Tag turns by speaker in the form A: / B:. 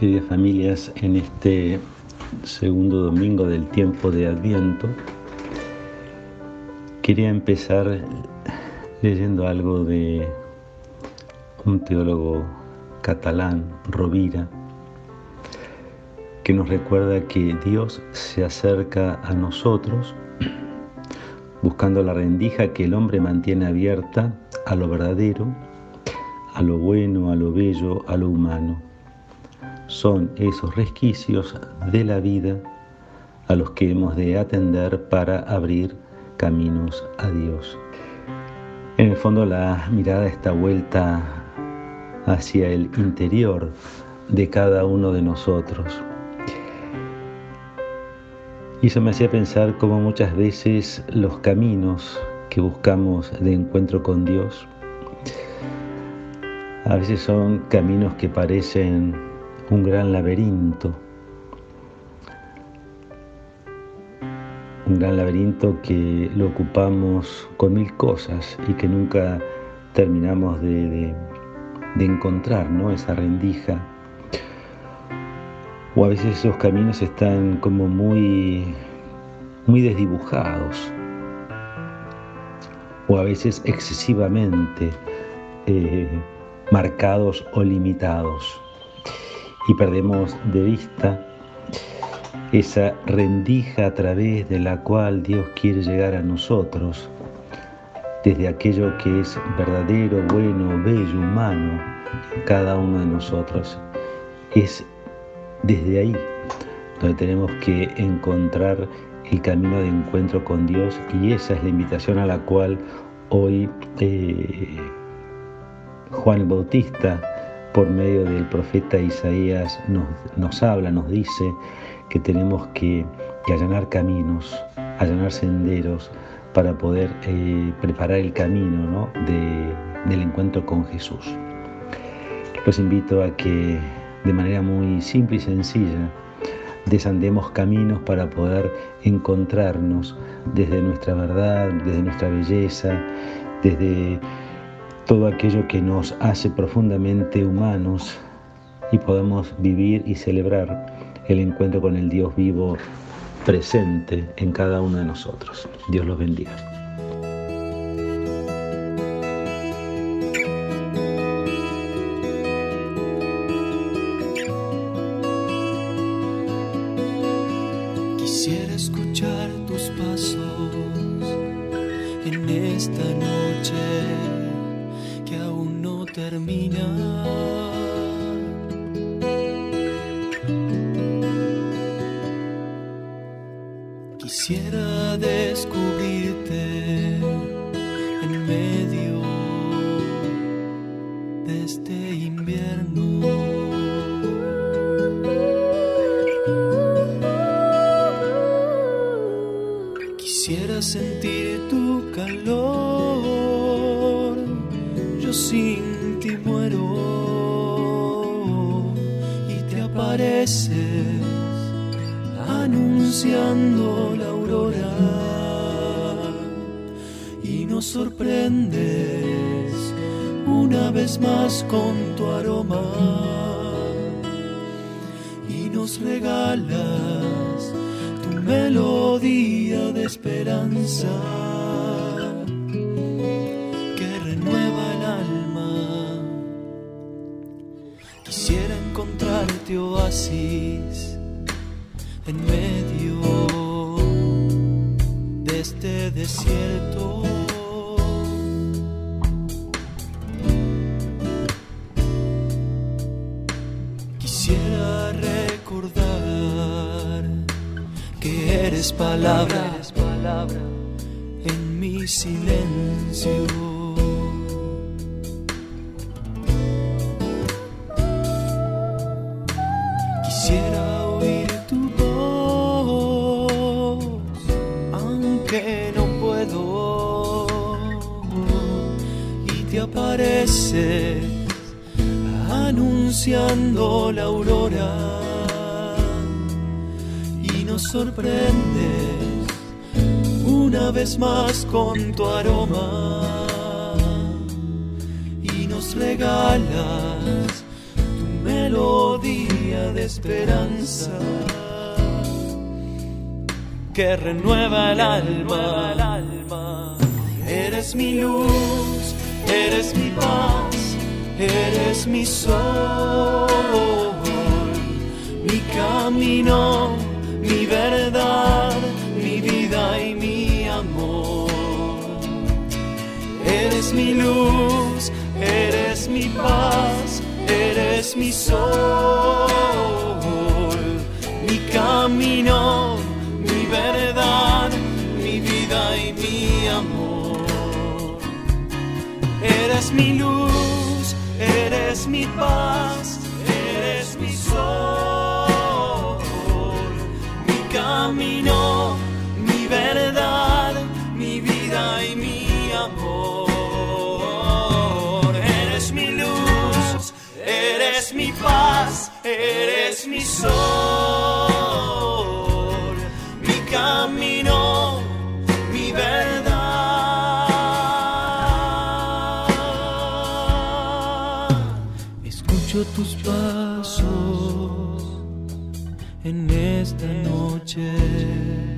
A: queridas familias, en este segundo domingo del tiempo de Adviento, quería empezar leyendo algo de un teólogo catalán, Rovira, que nos recuerda que Dios se acerca a nosotros buscando la rendija que el hombre mantiene abierta a lo verdadero, a lo bueno, a lo bello, a lo humano son esos resquicios de la vida a los que hemos de atender para abrir caminos a Dios. En el fondo la mirada está vuelta hacia el interior de cada uno de nosotros. Y eso me hacía pensar cómo muchas veces los caminos que buscamos de encuentro con Dios a veces son caminos que parecen un gran laberinto, un gran laberinto que lo ocupamos con mil cosas y que nunca terminamos de, encontrar ¿no? esa rendija. O a veces esos caminos están como muy, muy desdibujados, o a veces excesivamente eh, marcados o limitados y perdemos de vista esa rendija a través de la cual Dios quiere llegar a nosotros, desde aquello que es verdadero, bueno, bello, humano cada uno de nosotros. Es desde ahí donde tenemos que encontrar el camino de encuentro con Dios y esa es la invitación a la cual hoy eh, Juan Bautista por medio del profeta Isaías nos, habla, nos dice que tenemos que, allanar caminos, allanar senderos para poder eh, preparar el camino del encuentro con Jesús. Los invito a que de manera muy simple y sencilla desandemos caminos para poder encontrarnos desde nuestra verdad, desde nuestra belleza, desde todo aquello que nos hace profundamente humanos y podamos vivir y celebrar el encuentro con el Dios vivo presente en cada uno de nosotros. Dios los bendiga.
B: Escuchar tus pasos en esta noche termina. Quisiera descubrirte en medio de este invierno. Quisiera sentir tu calor, yo sin anunciando la aurora y nos sorprendes una vez más con tu aroma y nos regalas tu melodía de esperanza. Oasis en medio de este desierto. Quisiera recordar que eres palabra, eres palabra en mi silencio. Y te apareces anunciando la aurora. Y nos sorprendes una vez más con tu aroma. Y nos regalas tu melodía de esperanza que renueva el Eres mi luz, eres mi paz, eres mi sol, mi camino, mi verdad, mi vida y mi amor. Eres mi luz, eres mi paz, eres mi sol, Eres mi luz, eres mi paz, eres mi sol, mi camino, mi verdad, mi vida y mi amor. Eres mi luz, eres mi paz, eres mi sol, tus pasos en esta noche.